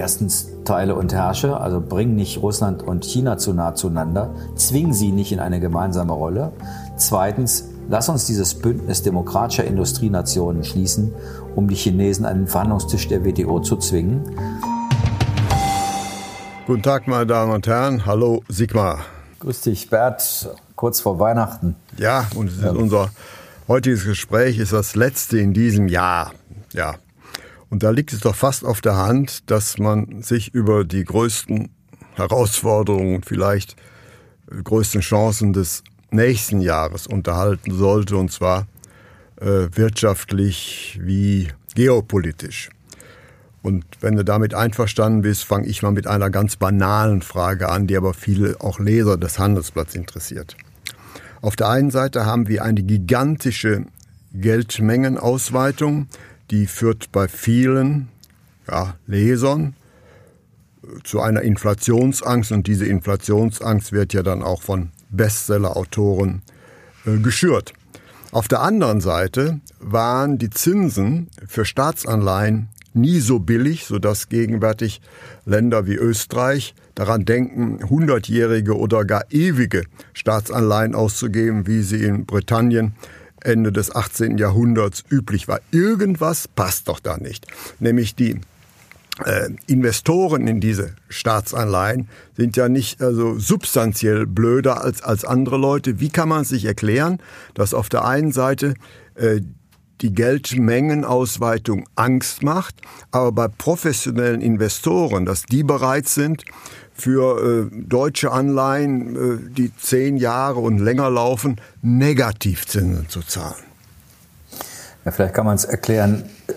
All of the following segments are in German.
Erstens teile und herrsche, also bring nicht Russland und China zu nah zueinander, zwing sie nicht in eine gemeinsame Rolle. Zweitens, lass uns dieses Bündnis demokratischer Industrienationen schließen, um die Chinesen an den Verhandlungstisch der WTO zu zwingen. Guten Tag, meine Damen und Herren. Hallo, Sigmar. Grüß dich, Bert. Kurz vor Weihnachten. Ja, und unser heutiges Gespräch ist das letzte in diesem Jahr. Ja, und da liegt es doch fast auf der Hand, dass man sich über die größten Herausforderungen und vielleicht größten Chancen des nächsten Jahres unterhalten sollte, und zwar äh, wirtschaftlich wie geopolitisch. Und wenn du damit einverstanden bist, fange ich mal mit einer ganz banalen Frage an, die aber viele auch Leser des Handelsblatts interessiert. Auf der einen Seite haben wir eine gigantische Geldmengenausweitung, die führt bei vielen ja, Lesern äh, zu einer Inflationsangst und diese Inflationsangst wird ja dann auch von Bestseller-Autoren äh, geschürt. Auf der anderen Seite waren die Zinsen für Staatsanleihen nie so billig, sodass gegenwärtig Länder wie Österreich daran denken, hundertjährige oder gar ewige Staatsanleihen auszugeben, wie sie in Britannien Ende des 18. Jahrhunderts üblich war. Irgendwas passt doch da nicht. Nämlich die äh, Investoren in diese Staatsanleihen sind ja nicht also substanziell blöder als, als andere Leute. Wie kann man sich erklären, dass auf der einen Seite äh, die Geldmengenausweitung Angst macht, aber bei professionellen Investoren, dass die bereit sind, für äh, deutsche Anleihen, äh, die zehn Jahre und länger laufen, Negativzinsen zu zahlen. Ja, vielleicht kann man es erklären äh,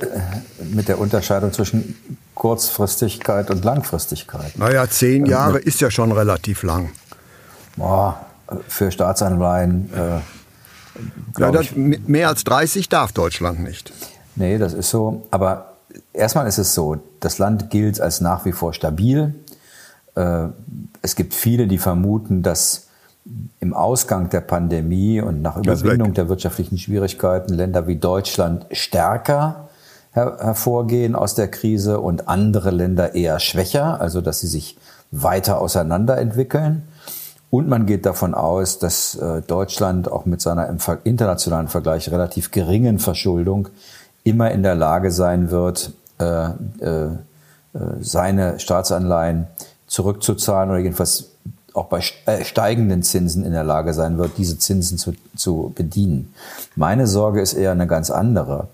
mit der Unterscheidung zwischen Kurzfristigkeit und Langfristigkeit. Naja, zehn Jahre ist ja schon relativ lang. Boah, für Staatsanleihen. Äh, ja, das, mehr als 30 darf Deutschland nicht. Nee, das ist so. Aber erstmal ist es so, das Land gilt als nach wie vor stabil. Äh, es gibt viele, die vermuten, dass im Ausgang der Pandemie und nach Überwindung der wirtschaftlichen Schwierigkeiten Länder wie Deutschland stärker her hervorgehen aus der Krise und andere Länder eher schwächer, also dass sie sich weiter auseinanderentwickeln. Und man geht davon aus, dass äh, Deutschland auch mit seiner im internationalen Vergleich relativ geringen Verschuldung immer in der Lage sein wird, äh, äh, seine Staatsanleihen zurückzuzahlen oder jedenfalls auch bei äh, steigenden Zinsen in der Lage sein wird, diese Zinsen zu, zu bedienen. Meine Sorge ist eher eine ganz andere.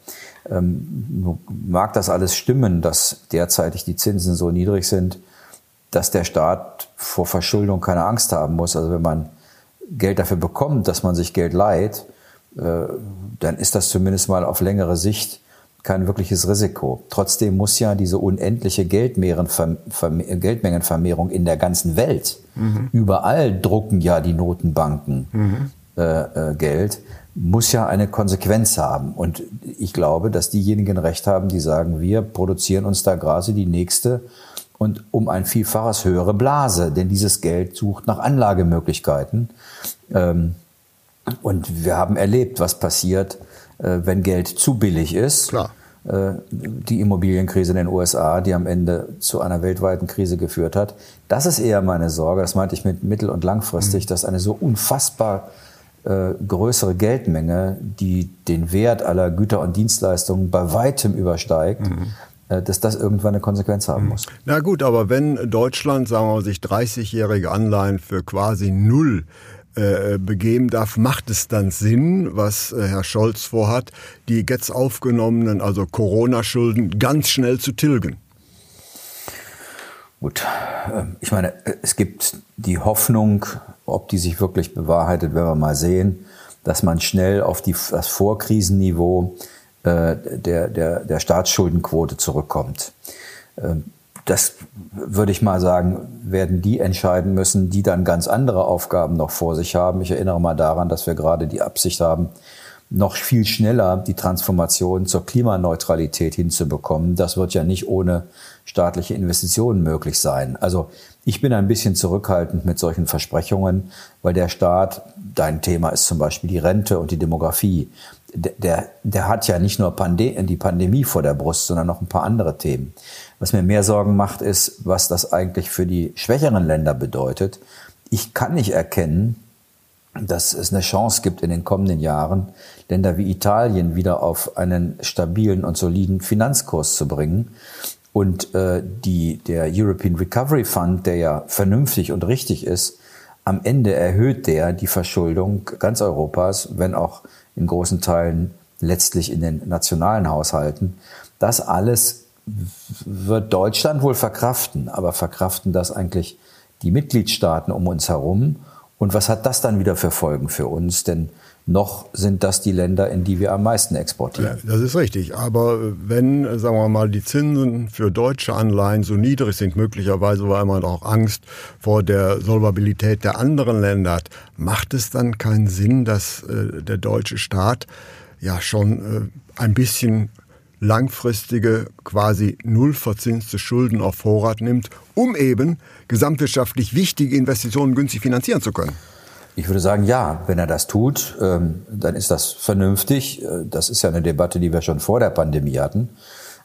Ähm, mag das alles stimmen, dass derzeitig die Zinsen so niedrig sind, dass der Staat vor Verschuldung keine Angst haben muss. Also wenn man Geld dafür bekommt, dass man sich Geld leiht, äh, dann ist das zumindest mal auf längere Sicht kein wirkliches Risiko. Trotzdem muss ja diese unendliche Geldmengenvermehrung in der ganzen Welt, mhm. überall drucken ja die Notenbanken mhm. äh, äh, Geld, muss ja eine Konsequenz haben. Und ich glaube, dass diejenigen recht haben, die sagen, wir produzieren uns da gerade die nächste und um ein Vielfaches höhere Blase, denn dieses Geld sucht nach Anlagemöglichkeiten. Ähm, und wir haben erlebt, was passiert, wenn Geld zu billig ist. Klar. Äh, die Immobilienkrise in den USA, die am Ende zu einer weltweiten Krise geführt hat. Das ist eher meine Sorge, das meinte ich mit mittel- und langfristig, mhm. dass eine so unfassbar äh, größere Geldmenge, die den Wert aller Güter und Dienstleistungen bei weitem übersteigt, mhm dass das irgendwann eine Konsequenz haben mhm. muss. Na gut, aber wenn Deutschland, sagen wir mal, sich 30-jährige Anleihen für quasi null äh, begeben darf, macht es dann Sinn, was äh, Herr Scholz vorhat, die jetzt aufgenommenen, also Corona-Schulden ganz schnell zu tilgen? Gut, ähm, ich meine, es gibt die Hoffnung, ob die sich wirklich bewahrheitet, werden wir mal sehen, dass man schnell auf die, das Vorkrisenniveau äh, der, der, der Staatsschuldenquote zurückkommt. Ähm, das würde ich mal sagen, werden die entscheiden müssen, die dann ganz andere Aufgaben noch vor sich haben. Ich erinnere mal daran, dass wir gerade die Absicht haben, noch viel schneller die Transformation zur Klimaneutralität hinzubekommen. Das wird ja nicht ohne staatliche Investitionen möglich sein. Also ich bin ein bisschen zurückhaltend mit solchen Versprechungen, weil der Staat, dein Thema ist zum Beispiel die Rente und die Demografie, der, der hat ja nicht nur Pande die Pandemie vor der Brust, sondern noch ein paar andere Themen. Was mir mehr Sorgen macht, ist, was das eigentlich für die schwächeren Länder bedeutet. Ich kann nicht erkennen, dass es eine Chance gibt in den kommenden Jahren, Länder wie Italien wieder auf einen stabilen und soliden Finanzkurs zu bringen. Und äh, die, der European Recovery Fund, der ja vernünftig und richtig ist, am Ende erhöht der die Verschuldung ganz Europas, wenn auch in großen Teilen letztlich in den nationalen Haushalten. Das alles wird Deutschland wohl verkraften, aber verkraften das eigentlich die Mitgliedstaaten um uns herum? Und was hat das dann wieder für Folgen für uns? Denn noch sind das die Länder, in die wir am meisten exportieren. Das ist richtig. Aber wenn, sagen wir mal, die Zinsen für deutsche Anleihen so niedrig sind, möglicherweise weil man auch Angst vor der Solvabilität der anderen Länder hat, macht es dann keinen Sinn, dass äh, der deutsche Staat ja schon äh, ein bisschen langfristige, quasi nullverzinste Schulden auf Vorrat nimmt, um eben gesamtwirtschaftlich wichtige Investitionen günstig finanzieren zu können? Ich würde sagen, ja, wenn er das tut, ähm, dann ist das vernünftig. Äh, das ist ja eine Debatte, die wir schon vor der Pandemie hatten.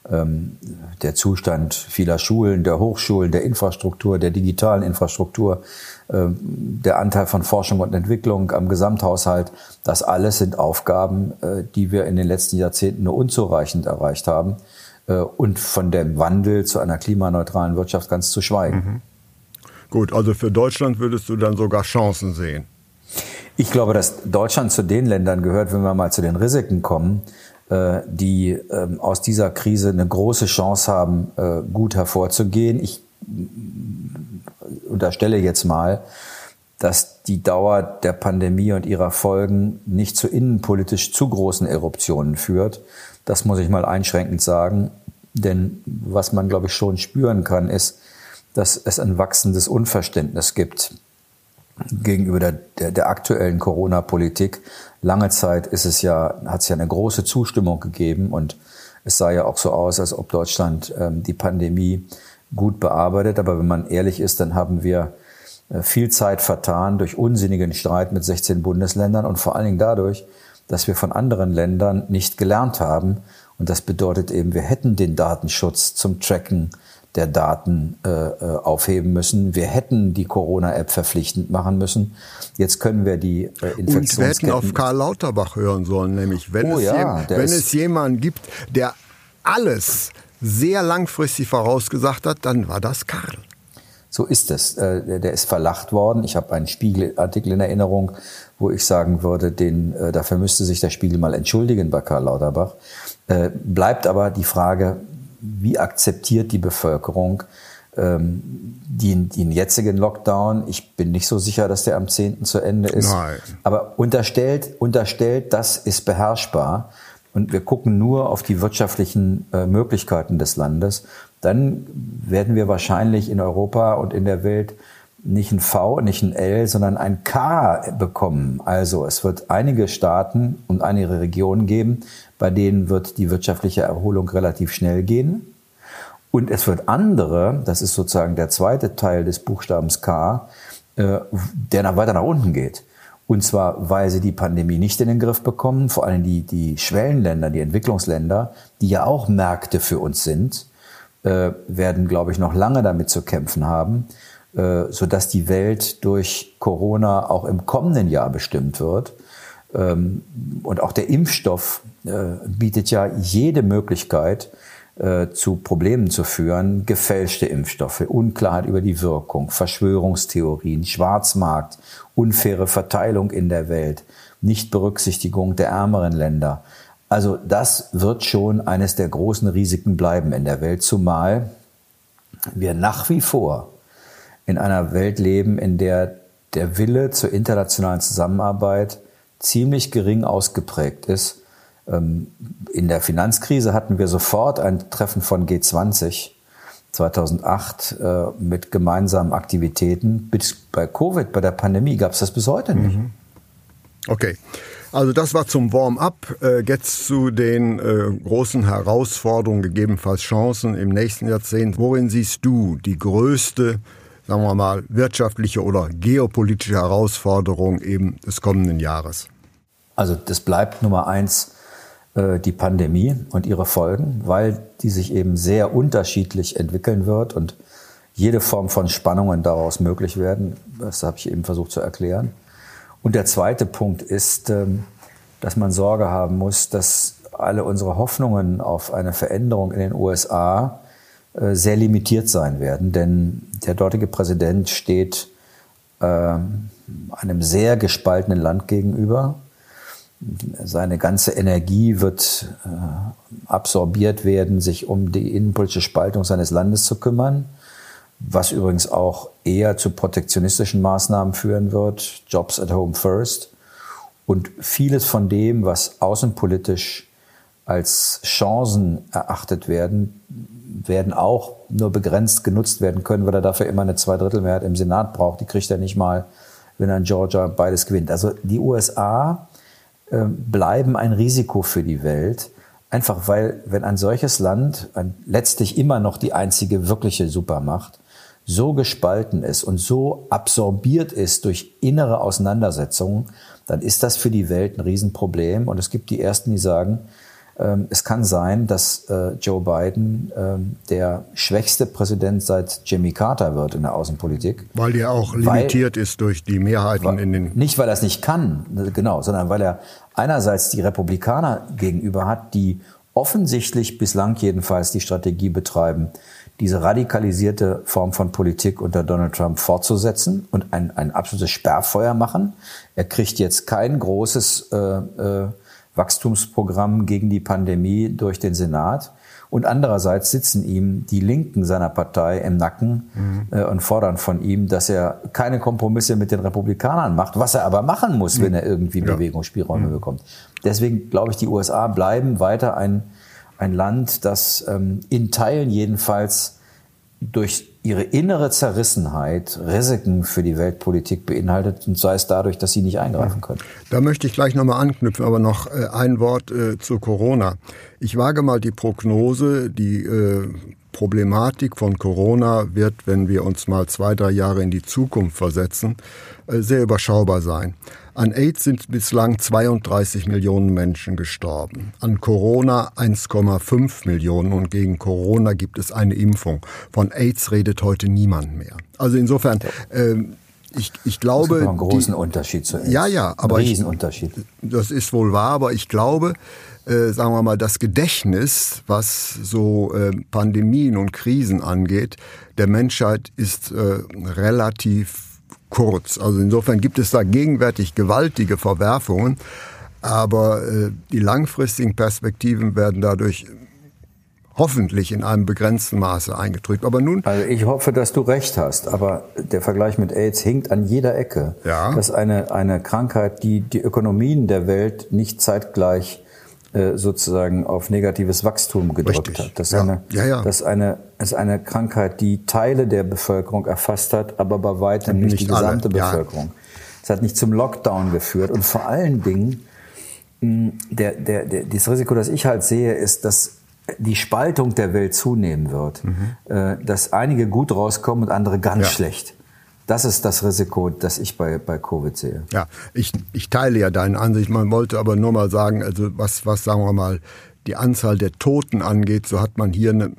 Ähm, der Zustand vieler Schulen, der Hochschulen, der Infrastruktur, der digitalen Infrastruktur, ähm, der Anteil von Forschung und Entwicklung am Gesamthaushalt, das alles sind Aufgaben, äh, die wir in den letzten Jahrzehnten nur unzureichend erreicht haben. Äh, und von dem Wandel zu einer klimaneutralen Wirtschaft ganz zu schweigen. Mhm. Gut, also für Deutschland würdest du dann sogar Chancen sehen. Ich glaube, dass Deutschland zu den Ländern gehört, wenn wir mal zu den Risiken kommen, äh, die ähm, aus dieser Krise eine große Chance haben, äh, gut hervorzugehen. Ich unterstelle jetzt mal, dass die Dauer der Pandemie und ihrer Folgen nicht zu innenpolitisch zu großen Eruptionen führt. Das muss ich mal einschränkend sagen. Denn was man, glaube ich, schon spüren kann, ist, dass es ein wachsendes Unverständnis gibt gegenüber der, der, der aktuellen Corona-Politik. Lange Zeit ist es ja, hat es ja eine große Zustimmung gegeben und es sah ja auch so aus, als ob Deutschland ähm, die Pandemie gut bearbeitet. Aber wenn man ehrlich ist, dann haben wir äh, viel Zeit vertan durch unsinnigen Streit mit 16 Bundesländern und vor allen Dingen dadurch, dass wir von anderen Ländern nicht gelernt haben. Und das bedeutet eben, wir hätten den Datenschutz zum Tracken der Daten äh, äh, aufheben müssen. Wir hätten die Corona-App verpflichtend machen müssen. Jetzt können wir die äh, Infektionsketten... Und wir hätten auf Karl Lauterbach hören sollen, nämlich wenn, oh, es, ja, wenn es jemanden gibt, der alles sehr langfristig vorausgesagt hat, dann war das Karl. So ist es. Äh, der ist verlacht worden. Ich habe einen Spiegelartikel in Erinnerung, wo ich sagen würde, den, äh, dafür müsste sich der Spiegel mal entschuldigen bei Karl Lauterbach. Bleibt aber die Frage, wie akzeptiert die Bevölkerung ähm, den, den jetzigen Lockdown? Ich bin nicht so sicher, dass der am 10. zu Ende ist. Nein. Aber unterstellt, unterstellt, das ist beherrschbar und wir gucken nur auf die wirtschaftlichen äh, Möglichkeiten des Landes, dann werden wir wahrscheinlich in Europa und in der Welt nicht ein V, nicht ein L, sondern ein K bekommen. Also es wird einige Staaten und einige Regionen geben, bei denen wird die wirtschaftliche Erholung relativ schnell gehen. Und es wird andere, das ist sozusagen der zweite Teil des Buchstabens K, äh, der nach weiter nach unten geht. Und zwar, weil sie die Pandemie nicht in den Griff bekommen, vor allem die, die Schwellenländer, die Entwicklungsländer, die ja auch Märkte für uns sind, äh, werden, glaube ich, noch lange damit zu kämpfen haben, äh, sodass die Welt durch Corona auch im kommenden Jahr bestimmt wird. Ähm, und auch der Impfstoff äh, bietet ja jede Möglichkeit, äh, zu Problemen zu führen. Gefälschte Impfstoffe, Unklarheit über die Wirkung, Verschwörungstheorien, Schwarzmarkt, unfaire Verteilung in der Welt, Nichtberücksichtigung der ärmeren Länder. Also das wird schon eines der großen Risiken bleiben in der Welt, zumal wir nach wie vor in einer Welt leben, in der der Wille zur internationalen Zusammenarbeit ziemlich gering ausgeprägt ist. Ähm, in der Finanzkrise hatten wir sofort ein Treffen von G20. 2008 äh, mit gemeinsamen Aktivitäten. Bei Covid, bei der Pandemie gab es das bis heute nicht. Mhm. Okay. Also das war zum Warm-up. Äh, jetzt zu den äh, großen Herausforderungen, gegebenenfalls Chancen im nächsten Jahrzehnt. Worin siehst du die größte, sagen wir mal, wirtschaftliche oder geopolitische Herausforderung eben des kommenden Jahres? Also das bleibt Nummer eins äh, die Pandemie und ihre Folgen, weil die sich eben sehr unterschiedlich entwickeln wird und jede Form von Spannungen daraus möglich werden. Das habe ich eben versucht zu erklären. Und der zweite Punkt ist, ähm, dass man Sorge haben muss, dass alle unsere Hoffnungen auf eine Veränderung in den USA sehr limitiert sein werden. Denn der dortige Präsident steht ähm, einem sehr gespaltenen Land gegenüber. Seine ganze Energie wird äh, absorbiert werden, sich um die innenpolitische Spaltung seines Landes zu kümmern was übrigens auch eher zu protektionistischen Maßnahmen führen wird, Jobs at Home First. Und vieles von dem, was außenpolitisch als Chancen erachtet werden, werden auch nur begrenzt genutzt werden können, weil er dafür immer eine Zweidrittelmehrheit im Senat braucht. Die kriegt er nicht mal, wenn er in Georgia beides gewinnt. Also die USA äh, bleiben ein Risiko für die Welt, einfach weil, wenn ein solches Land, ein, letztlich immer noch die einzige wirkliche Supermacht, so gespalten ist und so absorbiert ist durch innere Auseinandersetzungen, dann ist das für die Welt ein Riesenproblem. Und es gibt die Ersten, die sagen, es kann sein, dass äh, Joe Biden ähm, der schwächste Präsident seit Jimmy Carter wird in der Außenpolitik. Weil er auch limitiert weil, ist durch die Mehrheiten weil, in den. Nicht, weil er es nicht kann, genau, sondern weil er einerseits die Republikaner gegenüber hat, die offensichtlich bislang jedenfalls die Strategie betreiben, diese radikalisierte Form von Politik unter Donald Trump fortzusetzen und ein, ein absolutes Sperrfeuer machen. Er kriegt jetzt kein großes äh, äh, Wachstumsprogramm gegen die Pandemie durch den Senat. Und andererseits sitzen ihm die Linken seiner Partei im Nacken mhm. äh, und fordern von ihm, dass er keine Kompromisse mit den Republikanern macht, was er aber machen muss, mhm. wenn er irgendwie ja. Bewegungsspielräume mhm. bekommt. Deswegen glaube ich, die USA bleiben weiter ein ein Land, das ähm, in Teilen jedenfalls durch ihre innere Zerrissenheit Risiken für die Weltpolitik beinhaltet und sei es dadurch, dass sie nicht eingreifen können. Da möchte ich gleich nochmal anknüpfen, aber noch äh, ein Wort äh, zu Corona. Ich wage mal die Prognose, die äh, Problematik von Corona wird, wenn wir uns mal zwei, drei Jahre in die Zukunft versetzen, äh, sehr überschaubar sein. An AIDS sind bislang 32 Millionen Menschen gestorben. An Corona 1,5 Millionen und gegen Corona gibt es eine Impfung. Von AIDS redet heute niemand mehr. Also insofern, äh, ich, ich glaube. Das ist einen großen die, Unterschied zu AIDS. Ja, ja, aber. Ein Riesenunterschied. Ich, das ist wohl wahr, aber ich glaube, äh, sagen wir mal, das Gedächtnis, was so äh, Pandemien und Krisen angeht, der Menschheit ist äh, relativ kurz. Also insofern gibt es da gegenwärtig gewaltige Verwerfungen, aber äh, die langfristigen Perspektiven werden dadurch hoffentlich in einem begrenzten Maße eingedrückt. Aber nun. Also ich hoffe, dass du recht hast, aber der Vergleich mit AIDS hinkt an jeder Ecke. Ja. Das ist eine, eine Krankheit, die die Ökonomien der Welt nicht zeitgleich äh, sozusagen auf negatives Wachstum gedrückt Richtig. hat. Das ist, ja. Eine, ja, ja. das ist eine, ist eine Krankheit, die Teile der Bevölkerung erfasst hat, aber bei weitem nicht, nicht, die gesamte alle. Bevölkerung. Es hat nicht zum Lockdown geführt und vor allen Dingen der, der, der, das Risiko, das ich halt sehe, ist, dass die Spaltung der Welt zunehmen wird, mhm. Äh, dass einige gut rauskommen und andere ganz ja. schlecht. Das ist das Risiko, das ich bei, bei Covid sehe. Ja, ich, ich teile ja deine Ansicht. Man wollte aber nur mal sagen, also was, was sagen wir mal, die Anzahl der Toten angeht, so hat man hier eine,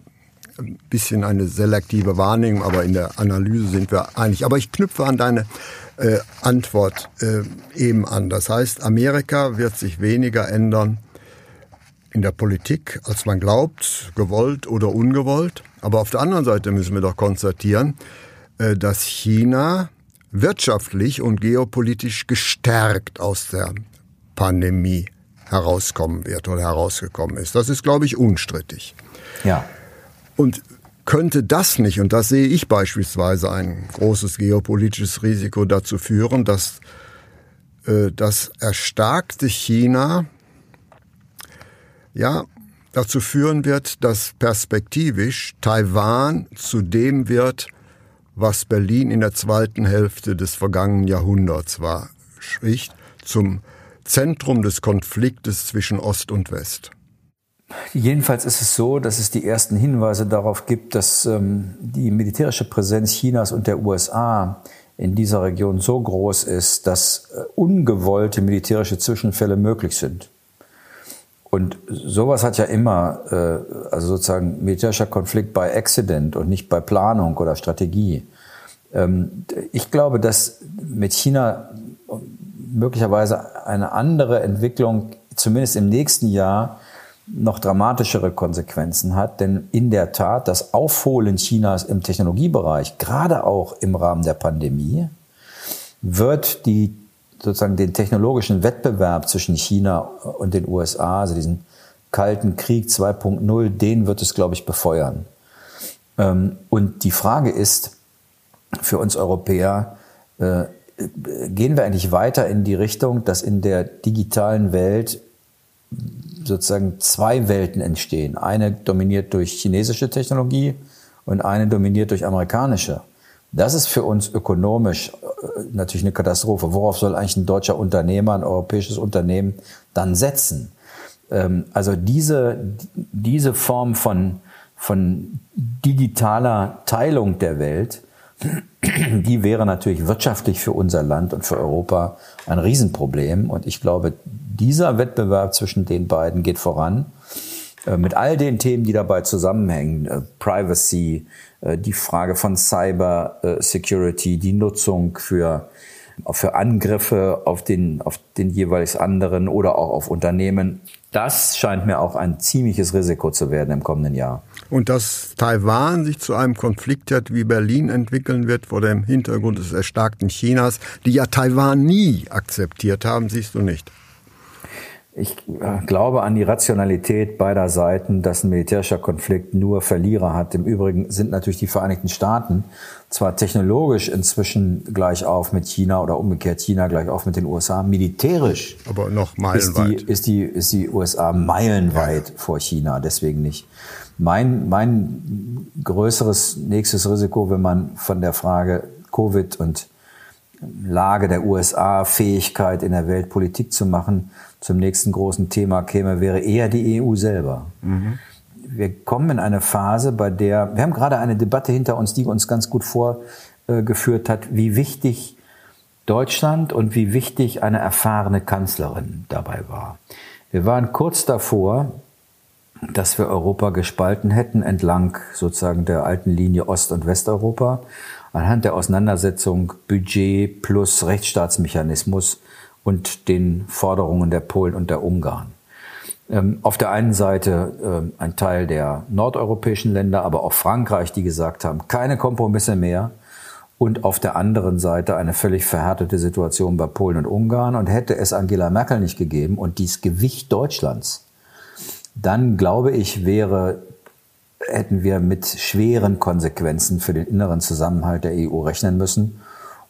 ein bisschen eine selektive Wahrnehmung, aber in der Analyse sind wir einig. Aber ich knüpfe an deine äh, Antwort äh, eben an. Das heißt, Amerika wird sich weniger ändern in der Politik, als man glaubt, gewollt oder ungewollt. Aber auf der anderen Seite müssen wir doch konstatieren, dass China wirtschaftlich und geopolitisch gestärkt aus der Pandemie herauskommen wird oder herausgekommen ist. Das ist, glaube ich, unstrittig. Ja. Und könnte das nicht, und das sehe ich beispielsweise ein großes geopolitisches Risiko dazu führen, dass äh, das erstarkte China ja dazu führen wird, dass perspektivisch Taiwan zu dem wird, was Berlin in der zweiten Hälfte des vergangenen Jahrhunderts war, sprich zum Zentrum des Konfliktes zwischen Ost und West. Jedenfalls ist es so, dass es die ersten Hinweise darauf gibt, dass ähm, die militärische Präsenz Chinas und der USA in dieser Region so groß ist, dass äh, ungewollte militärische Zwischenfälle möglich sind. Und sowas hat ja immer, äh, also sozusagen militärischer Konflikt bei Accident und nicht bei Planung oder Strategie. Ähm, ich glaube, dass mit China möglicherweise eine andere Entwicklung, zumindest im nächsten Jahr, noch dramatischere Konsequenzen hat. Denn in der Tat, das Aufholen Chinas im Technologiebereich, gerade auch im Rahmen der Pandemie, wird die, sozusagen den technologischen Wettbewerb zwischen China und den USA, also diesen Kalten Krieg 2.0, den wird es, glaube ich, befeuern. Ähm, und die Frage ist für uns Europäer, äh, gehen wir eigentlich weiter in die Richtung, dass in der digitalen Welt sozusagen zwei Welten entstehen. Eine dominiert durch chinesische Technologie und eine dominiert durch amerikanische. Das ist für uns ökonomisch äh, natürlich eine Katastrophe. Worauf soll eigentlich ein deutscher Unternehmer, ein europäisches Unternehmen dann setzen? Ähm, also diese, diese Form von, von digitaler Teilung der Welt, die wäre natürlich wirtschaftlich für unser Land und für Europa ein Riesenproblem. Und ich glaube, dieser Wettbewerb zwischen den beiden geht voran. Äh, mit all den Themen, die dabei zusammenhängen, äh, Privacy, die Frage von Cyber Security, die Nutzung für, für Angriffe auf den, auf den jeweils anderen oder auch auf Unternehmen. Das scheint mir auch ein ziemliches Risiko zu werden im kommenden Jahr. Und dass Taiwan sich zu einem Konflikt hat wie Berlin entwickeln wird vor dem Hintergrund des erstarkten Chinas, die ja Taiwan nie akzeptiert haben, siehst du nicht. Ich äh, glaube an die Rationalität beider Seiten, dass ein militärischer Konflikt nur Verlierer hat. Im Übrigen sind natürlich die Vereinigten Staaten zwar technologisch inzwischen gleich auf mit China oder umgekehrt China gleich auf mit den USA, militärisch. Aber noch meilenweit. Ist die, ist die, ist die USA meilenweit ja. vor China, deswegen nicht. Mein, mein größeres nächstes Risiko, wenn man von der Frage Covid und Lage der USA, Fähigkeit in der Welt Politik zu machen, zum nächsten großen Thema käme, wäre eher die EU selber. Mhm. Wir kommen in eine Phase, bei der, wir haben gerade eine Debatte hinter uns, die uns ganz gut vorgeführt hat, wie wichtig Deutschland und wie wichtig eine erfahrene Kanzlerin dabei war. Wir waren kurz davor, dass wir Europa gespalten hätten entlang sozusagen der alten Linie Ost- und Westeuropa anhand der Auseinandersetzung Budget plus Rechtsstaatsmechanismus und den Forderungen der Polen und der Ungarn. Ähm, auf der einen Seite äh, ein Teil der nordeuropäischen Länder, aber auch Frankreich, die gesagt haben, keine Kompromisse mehr. Und auf der anderen Seite eine völlig verhärtete Situation bei Polen und Ungarn. Und hätte es Angela Merkel nicht gegeben und dies Gewicht Deutschlands, dann glaube ich, wäre, hätten wir mit schweren Konsequenzen für den inneren Zusammenhalt der EU rechnen müssen.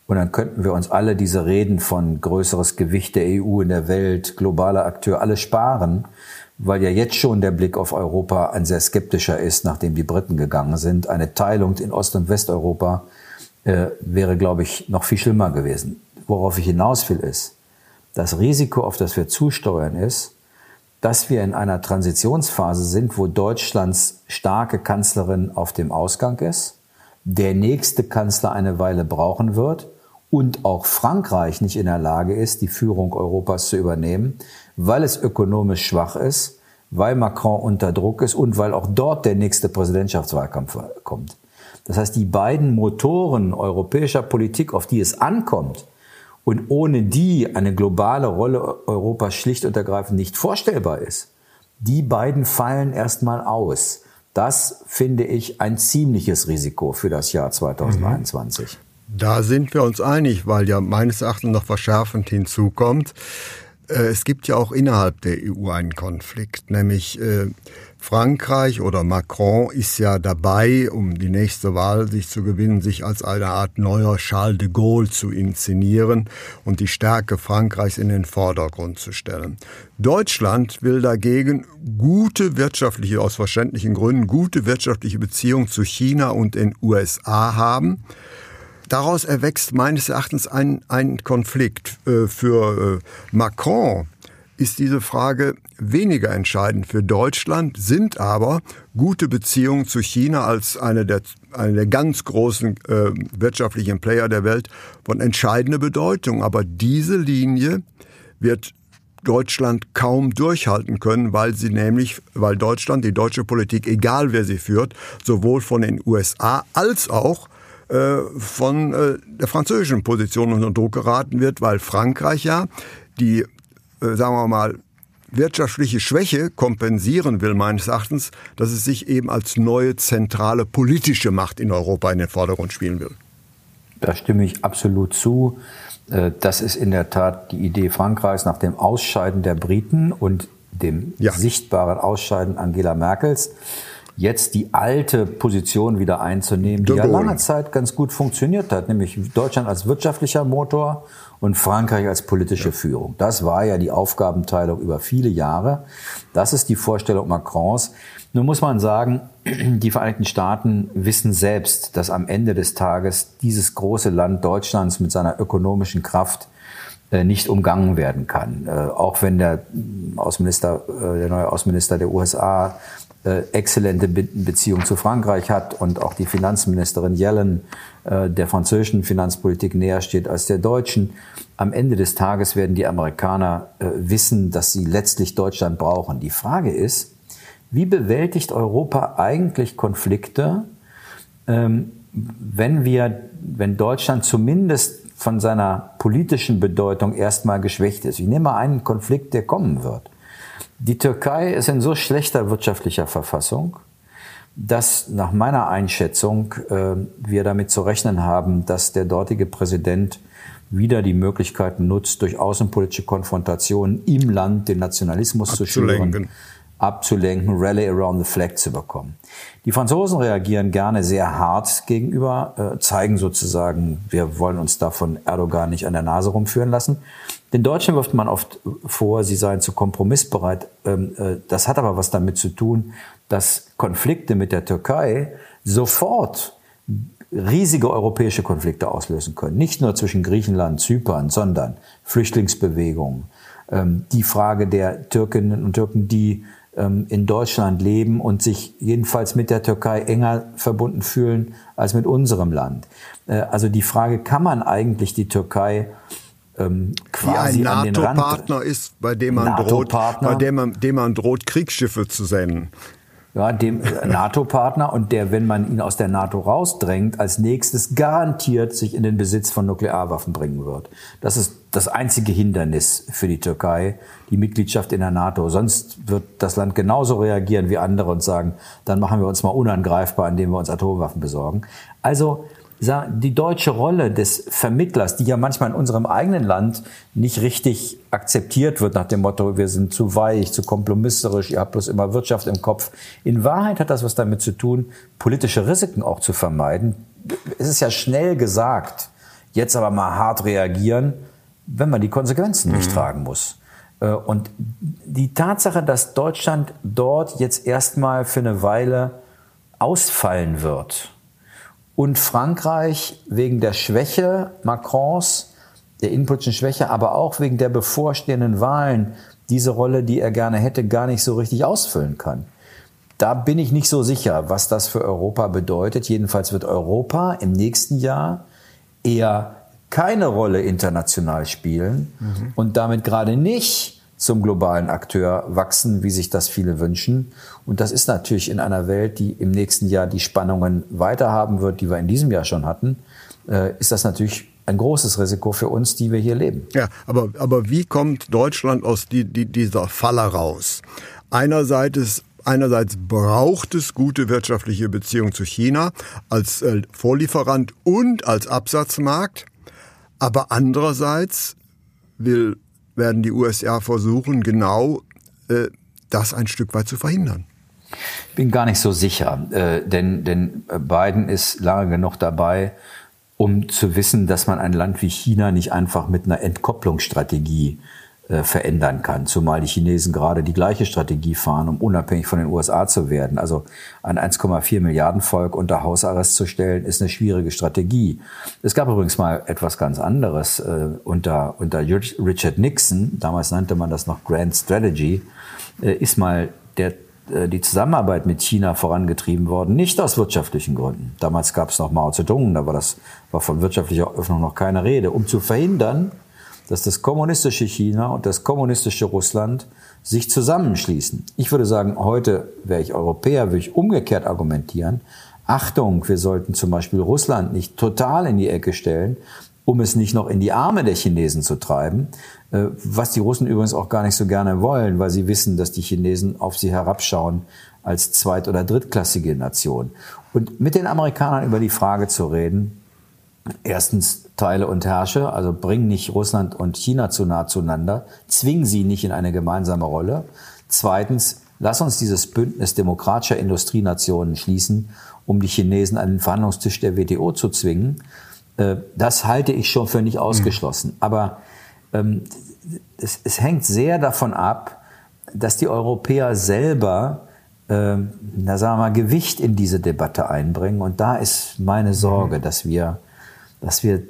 Und dann könnten wir uns alle diese Reden von größeres Gewicht der EU in der Welt, globaler Akteur, alle sparen, weil ja jetzt schon der Blick auf Europa ein sehr skeptischer ist, nachdem die Briten gegangen sind. Eine Teilung in Ost- und Westeuropa äh, wäre, glaube ich, noch viel schlimmer gewesen. Worauf ich hinaus will, ist, das Risiko, auf das wir zusteuern, ist, dass wir in einer Transitionsphase sind, wo Deutschlands starke Kanzlerin auf dem Ausgang ist, der nächste Kanzler eine Weile brauchen wird und auch Frankreich nicht in der Lage ist, die Führung Europas zu übernehmen, weil es ökonomisch schwach ist, weil Macron unter Druck ist und weil auch dort der nächste Präsidentschaftswahlkampf kommt. Das heißt, die beiden Motoren europäischer Politik, auf die es ankommt und ohne die eine globale Rolle Europas schlicht und ergreifend nicht vorstellbar ist, die beiden fallen erstmal aus. Das finde ich ein ziemliches Risiko für das Jahr 2021. Da sind wir uns einig, weil ja meines Erachtens noch verschärfend hinzukommt, Äh, es gibt ja auch innerhalb der EU einen Konflikt, nämlich äh, Frankreich oder Macron ist ja dabei, um die nächste Wahl sich zu gewinnen, sich als eine Art neuer Charles de Gaulle zu inszenieren und die Stärke Frankreichs in den Vordergrund zu stellen. Deutschland will dagegen gute wirtschaftliche, aus verständlichen Gründen, gute wirtschaftliche Beziehungen zu China und den USA haben. Daraus erwächst meines Erachtens ein, ein Konflikt. Äh, für äh, Macron ist diese Frage weniger entscheidend für Deutschland, sind aber gute Beziehungen zu China als eine der, eine der ganz großen äh, wirtschaftlichen Player der Welt von entscheidender Bedeutung. Aber diese Linie wird Deutschland kaum durchhalten können, weil sie nämlich, weil Deutschland, die deutsche Politik, egal wer sie führt, sowohl von den USA als auch äh, von äh, der französischen Position unter Druck geraten wird, weil Frankreich ja die äh, sagen wir mal, wirtschaftliche Schwäche kompensieren will, meines Erachtens, dass es sich eben als neue zentrale politische Macht in Europa in den Vordergrund spielen will. Da stimme ich absolut zu. Das ist in der Tat die Idee Frankreichs nach dem Ausscheiden der Briten und dem ja. sichtbaren Ausscheiden Angela Merkels jetzt die alte Position wieder einzunehmen, die ja lange Zeit ganz gut funktioniert hat, nämlich Deutschland als wirtschaftlicher Motor und Frankreich als politische ja. Führung. Das war ja die Aufgabenteilung über viele Jahre. Das ist die Vorstellung Macrons. Nun muss man sagen, die Vereinigten Staaten wissen selbst, dass am Ende des Tages dieses große Land Deutschlands mit seiner ökonomischen Kraft äh, nicht umgangen werden kann. Äh, auch wenn der Außenminister, äh, der neue Außenminister der USA exzellente Be Beziehung zu Frankreich hat und auch die Finanzministerin Yellen äh, der französischen Finanzpolitik näher steht als der deutschen. Am Ende des Tages werden die Amerikaner äh, wissen, dass sie letztlich Deutschland brauchen. Die Frage ist, wie bewältigt Europa eigentlich Konflikte, ähm, wenn wir, wenn Deutschland zumindest von seiner politischen Bedeutung erstmal geschwächt ist? Ich nehme mal einen Konflikt, der kommen wird. Die Türkei ist in so schlechter wirtschaftlicher Verfassung, dass nach meiner Einschätzung äh, wir damit zu rechnen haben, dass der dortige Präsident wieder die Möglichkeiten nutzt, durch außenpolitische Konfrontationen im Land den Nationalismus zu schüren, abzulenken, Rally around the flag zu bekommen. Die Franzosen reagieren gerne sehr hart gegenüber, äh, zeigen sozusagen, wir wollen uns davon Erdogan nicht an der Nase rumführen lassen. Den Deutschen wirft man oft vor, sie seien zu kompromissbereit. Ähm, äh, das hat aber was damit zu tun, dass Konflikte mit der Türkei sofort riesige europäische Konflikte auslösen können. Nicht nur zwischen Griechenland, Zypern, sondern Flüchtlingsbewegungen. Ähm, die Frage der Türkinnen und Türken, die ähm, in Deutschland leben und sich jedenfalls mit der Türkei enger verbunden fühlen als mit unserem Land. Äh, also die Frage, kann man eigentlich die Türkei ähm, quasi Wie ein NATO-Partner ist, bei dem man droht, bei dem man, dem man droht, Kriegsschiffe zu senden. Ja, dem äh, NATO-Partner und der, wenn man ihn aus der NATO rausdrängt, als nächstes garantiert sich in den Besitz von Nuklearwaffen bringen wird. Das ist das einzige Hindernis für die Türkei, die Mitgliedschaft in der NATO. Sonst wird das Land genauso reagieren wie andere und sagen, dann machen wir uns mal unangreifbar, indem wir uns Atomwaffen besorgen. Also die deutsche Rolle des Vermittlers, die ja manchmal in unserem eigenen Land nicht richtig akzeptiert wird nach dem Motto, wir sind zu weich, zu kompromisserisch, ihr habt bloß immer Wirtschaft im Kopf. In Wahrheit hat das was damit zu tun, politische Risiken auch zu vermeiden. Es ist ja schnell gesagt, jetzt aber mal hart reagieren, wenn man die Konsequenzen nicht mhm. tragen muss. Äh, und die Tatsache, dass Deutschland dort jetzt erstmal für eine Weile ausfallen wird, und Frankreich wegen der Schwäche Macrons, der innenpolitischen Schwäche, aber auch wegen der bevorstehenden Wahlen diese Rolle, die er gerne hätte, gar nicht so richtig ausfüllen kann. Da bin ich nicht so sicher, was das für Europa bedeutet. Jedenfalls wird Europa im nächsten Jahr eher keine Rolle international spielen mhm. und damit gerade nicht zum globalen Akteur wachsen, wie sich das viele wünschen. Und das ist natürlich in einer Welt, die im nächsten Jahr die Spannungen weiter haben wird, die wir in diesem Jahr schon hatten, äh, ist das natürlich ein großes Risiko für uns, die wir hier leben. Ja, aber, aber wie kommt Deutschland aus die, die, dieser Falle raus? Einerseits Einerseits braucht es gute wirtschaftliche Beziehungen zu China als äh, Vorlieferant und als Absatzmarkt. Aber andererseits will werden die USA versuchen, genau äh, das ein Stück weit zu verhindern. Ich bin gar nicht so sicher, äh, denn, denn Biden ist lange genug dabei, um zu wissen, dass man ein Land wie China nicht einfach mit einer Entkopplungsstrategie äh, verändern kann. Zumal die Chinesen gerade die gleiche Strategie fahren, um unabhängig von den USA zu werden. Also ein 1,4 Milliarden Volk unter Hausarrest zu stellen, ist eine schwierige Strategie. Es gab übrigens mal etwas ganz anderes äh, unter, unter Richard Nixon, damals nannte man das noch Grand Strategy, äh, ist mal der äh, die Zusammenarbeit mit China vorangetrieben worden, nicht aus wirtschaftlichen Gründen. Damals gab es noch Mao Zedong, war das war von wirtschaftlicher Öffnung noch keine Rede, um zu verhindern, dass das kommunistische China und das kommunistische Russland sich zusammenschließen. Ich würde sagen, heute wäre ich Europäer, würde ich umgekehrt argumentieren. Achtung, wir sollten zum Beispiel Russland nicht total in die Ecke stellen, um es nicht noch in die Arme der Chinesen zu treiben, äh, was die Russen übrigens auch gar nicht so gerne wollen, weil sie wissen, dass die Chinesen auf sie herabschauen als zweit- oder drittklassige Nation. Und mit den Amerikanern über die Frage zu reden, erstens teile und herrsche, also bring nicht Russland und China zu nah zueinander, zwing sie nicht in eine gemeinsame Rolle. Zweitens, lass uns dieses Bündnis demokratischer Industrienationen schließen, um die Chinesen an den Verhandlungstisch der WTO zu zwingen. Äh, das halte ich schon für nicht ausgeschlossen. Aber ähm, es, es hängt sehr davon ab, dass die Europäer selber ähm, na sagen wir mal, Gewicht in diese Debatte einbringen. Und da ist meine Sorge, dass wir, dass wir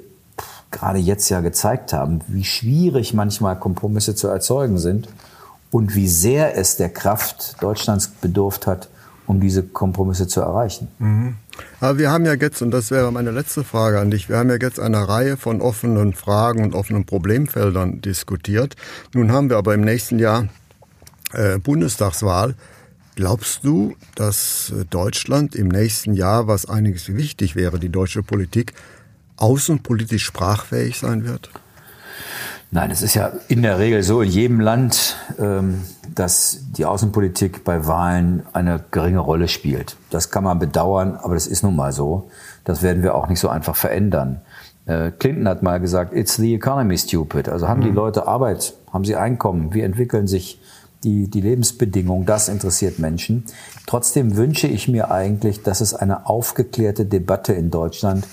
gerade jetzt ja gezeigt haben, wie schwierig manchmal Kompromisse zu erzeugen sind und wie sehr es der Kraft Deutschlands bedurft hat, um diese Kompromisse zu erreichen. Mhm. Aber wir haben ja jetzt, und das wäre meine letzte Frage an dich, wir haben ja jetzt eine Reihe von offenen Fragen und offenen Problemfeldern diskutiert. Nun haben wir aber im nächsten Jahr äh, Bundestagswahl. Glaubst du, dass äh, Deutschland im nächsten Jahr, was einiges wichtig wäre, die deutsche Politik, außenpolitisch sprachfähig sein wird? Nein, es ist ja in der Regel so in jedem Land, ähm, dass die Außenpolitik bei Wahlen eine geringe Rolle spielt. Das kann man bedauern, aber das ist nun mal so. Das werden wir auch nicht so einfach verändern. Äh, Clinton hat mal gesagt, it's the economy stupid. Also haben die mhm. Leute Arbeit, haben sie Einkommen, wie entwickeln sich die, die Lebensbedingungen, das interessiert Menschen. Trotzdem wünsche ich mir eigentlich, dass es eine aufgeklärte Debatte in Deutschland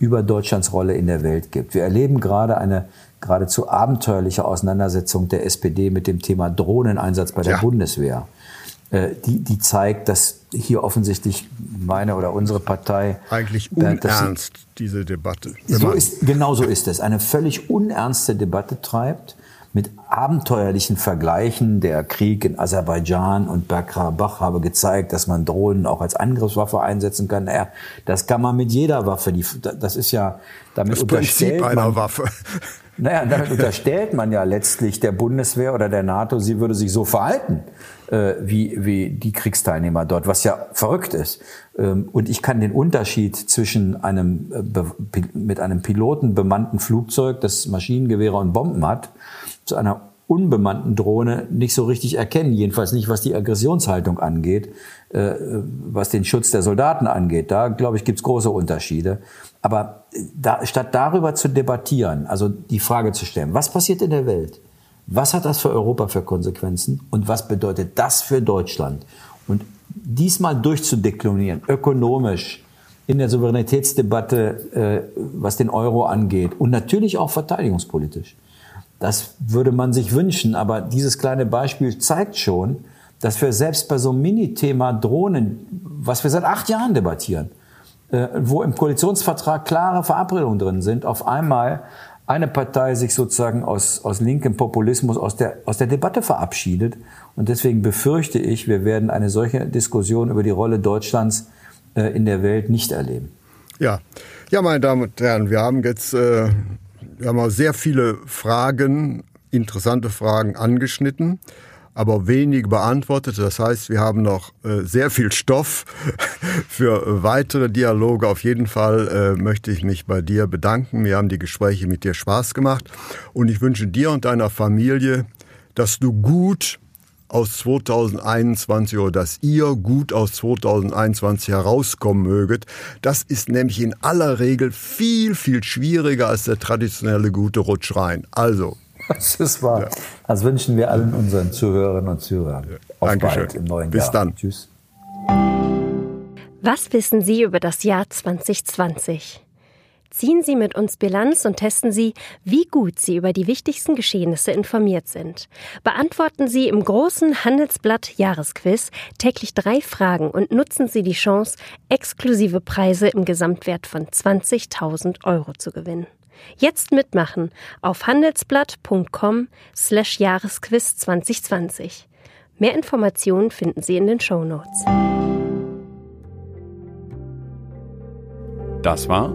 über Deutschlands Rolle in der Welt gibt. Wir erleben gerade eine geradezu abenteuerliche Auseinandersetzung der SPD mit dem Thema Drohneneinsatz bei der ja. Bundeswehr. Äh, die, die zeigt, dass hier offensichtlich meine oder unsere Partei eigentlich unernst diese Debatte. So ist, genau so ist es. Eine völlig unernste Debatte treibt mit abenteuerlichen Vergleichen. Der Krieg in Aserbaidschan und Bergkarabach habe gezeigt, dass man Drohnen auch als Angriffswaffe einsetzen kann. Naja, das kann man mit jeder Waffe. Die, das ist ja damit das Prinzip einer man, Waffe. Naja, damit unterstellt man ja letztlich der Bundeswehr oder der NATO, sie würde sich so verhalten äh, wie, wie die Kriegsteilnehmer dort, was ja verrückt ist. Ähm, und ich kann den Unterschied zwischen einem äh, mit einem Piloten bemannten Flugzeug, das Maschinengewehre und Bomben hat, zu einer unbemannten Drohne nicht so richtig erkennen, jedenfalls nicht, was die Aggressionshaltung angeht, äh, was den Schutz der Soldaten angeht. Da, glaube ich, gibt es große Unterschiede. Aber da, statt darüber zu debattieren, also die Frage zu stellen, was passiert in der Welt? Was hat das für Europa für Konsequenzen? Und was bedeutet das für Deutschland? Und diesmal durchzudeklinieren, ökonomisch, in der Souveränitätsdebatte, äh, was den Euro angeht und natürlich auch verteidigungspolitisch. Das würde man sich wünschen, aber dieses kleine Beispiel zeigt schon, dass wir selbst bei so einem Mini-Thema Drohnen, was wir seit acht Jahren debattieren, äh, wo im Koalitionsvertrag klare Verabredungen drin sind, auf einmal eine Partei sich sozusagen aus, aus linkem Populismus aus der, aus der Debatte verabschiedet. Und deswegen befürchte ich, wir werden eine solche Diskussion über die Rolle Deutschlands äh, in der Welt nicht erleben. Ja, ja, meine Damen und Herren, wir haben jetzt äh, wir haben auch sehr viele Fragen, interessante Fragen angeschnitten, aber wenig beantwortet. Das heißt, wir haben noch äh, sehr viel Stoff für weitere Dialoge. Auf jeden Fall äh, möchte ich mich bei dir bedanken. Wir haben die Gespräche mit dir Spaß gemacht und ich wünsche dir und deiner Familie, dass du gut aus 2021 oder dass ihr gut aus 2021 herauskommen möget. Das ist nämlich in aller Regel viel, viel schwieriger als der traditionelle gute Rutsch rein. Also, Das ist wahr. Ja. Das wünschen wir allen unseren Zuhörerinnen und Zuhörern. Ja. Auf Dankeschön. bald im neuen Bis Jahr. Bis dann. Tschüss. Was wissen Sie über das Jahr 2020? Ziehen Sie mit uns Bilanz und testen Sie, wie gut Sie über die wichtigsten Geschehnisse informiert sind. Beantworten Sie im großen Handelsblatt Jahresquiz täglich drei Fragen und nutzen Sie die Chance, exklusive Preise im Gesamtwert von 20.000 Euro zu gewinnen. Jetzt mitmachen auf handelsblatt.com slash Jahresquiz 2020. Mehr Informationen finden Sie in den Show Notes. Das war